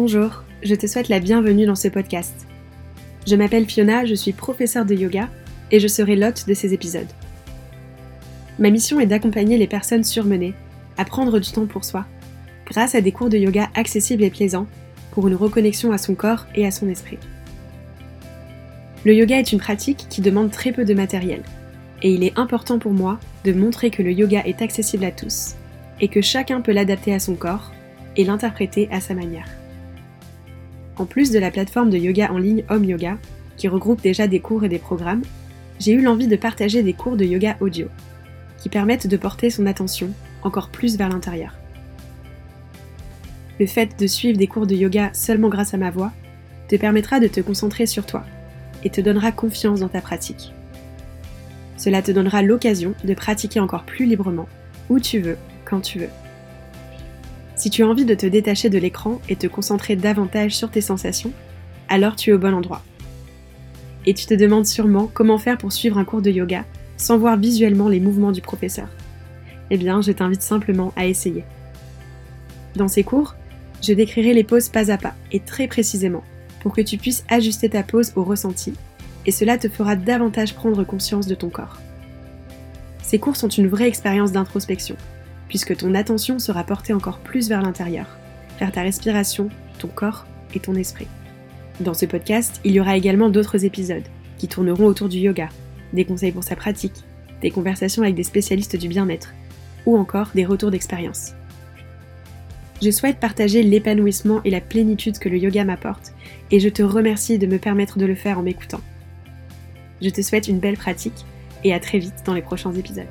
Bonjour, je te souhaite la bienvenue dans ce podcast. Je m'appelle Fiona, je suis professeure de yoga et je serai l'hôte de ces épisodes. Ma mission est d'accompagner les personnes surmenées à prendre du temps pour soi, grâce à des cours de yoga accessibles et plaisants pour une reconnexion à son corps et à son esprit. Le yoga est une pratique qui demande très peu de matériel, et il est important pour moi de montrer que le yoga est accessible à tous, et que chacun peut l'adapter à son corps et l'interpréter à sa manière. En plus de la plateforme de yoga en ligne Home Yoga, qui regroupe déjà des cours et des programmes, j'ai eu l'envie de partager des cours de yoga audio, qui permettent de porter son attention encore plus vers l'intérieur. Le fait de suivre des cours de yoga seulement grâce à ma voix te permettra de te concentrer sur toi et te donnera confiance dans ta pratique. Cela te donnera l'occasion de pratiquer encore plus librement, où tu veux, quand tu veux. Si tu as envie de te détacher de l'écran et te concentrer davantage sur tes sensations, alors tu es au bon endroit. Et tu te demandes sûrement comment faire pour suivre un cours de yoga sans voir visuellement les mouvements du professeur. Eh bien, je t'invite simplement à essayer. Dans ces cours, je décrirai les poses pas à pas et très précisément pour que tu puisses ajuster ta pose au ressenti et cela te fera davantage prendre conscience de ton corps. Ces cours sont une vraie expérience d'introspection puisque ton attention sera portée encore plus vers l'intérieur, vers ta respiration, ton corps et ton esprit. Dans ce podcast, il y aura également d'autres épisodes qui tourneront autour du yoga, des conseils pour sa pratique, des conversations avec des spécialistes du bien-être ou encore des retours d'expérience. Je souhaite partager l'épanouissement et la plénitude que le yoga m'apporte et je te remercie de me permettre de le faire en m'écoutant. Je te souhaite une belle pratique et à très vite dans les prochains épisodes.